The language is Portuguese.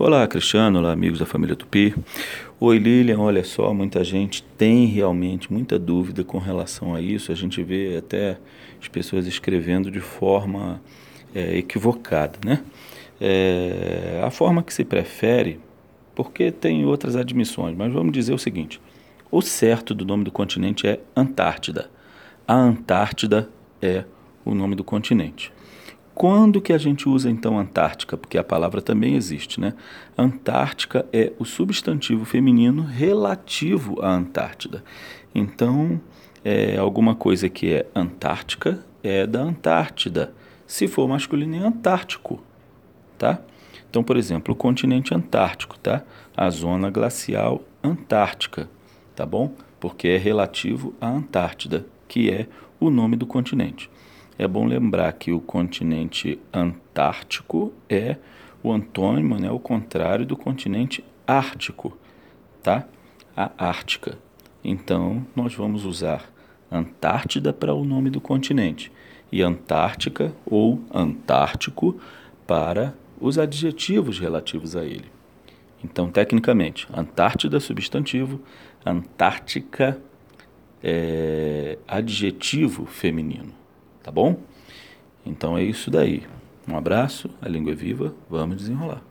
Olá, Cristiano, olá, amigos da família Tupi. Oi, Lilian, olha só, muita gente tem realmente muita dúvida com relação a isso. A gente vê até as pessoas escrevendo de forma é, equivocada, né? É, a forma que se prefere, porque tem outras admissões, mas vamos dizer o seguinte: o certo do nome do continente é Antártida. A Antártida é o nome do continente. Quando que a gente usa então Antártica? Porque a palavra também existe, né? Antártica é o substantivo feminino relativo à Antártida. Então, é, alguma coisa que é Antártica é da Antártida. Se for masculino, é Antártico, tá? Então, por exemplo, o continente Antártico, tá? A zona glacial Antártica, tá bom? Porque é relativo à Antártida, que é o nome do continente. É bom lembrar que o continente antártico é o antônimo, né, o contrário do continente ártico, tá? A Ártica. Então, nós vamos usar Antártida para o nome do continente e Antártica ou Antártico para os adjetivos relativos a ele. Então, tecnicamente, Antártida substantivo, Antártica é adjetivo feminino tá bom? Então é isso daí. Um abraço, a língua é viva, vamos desenrolar.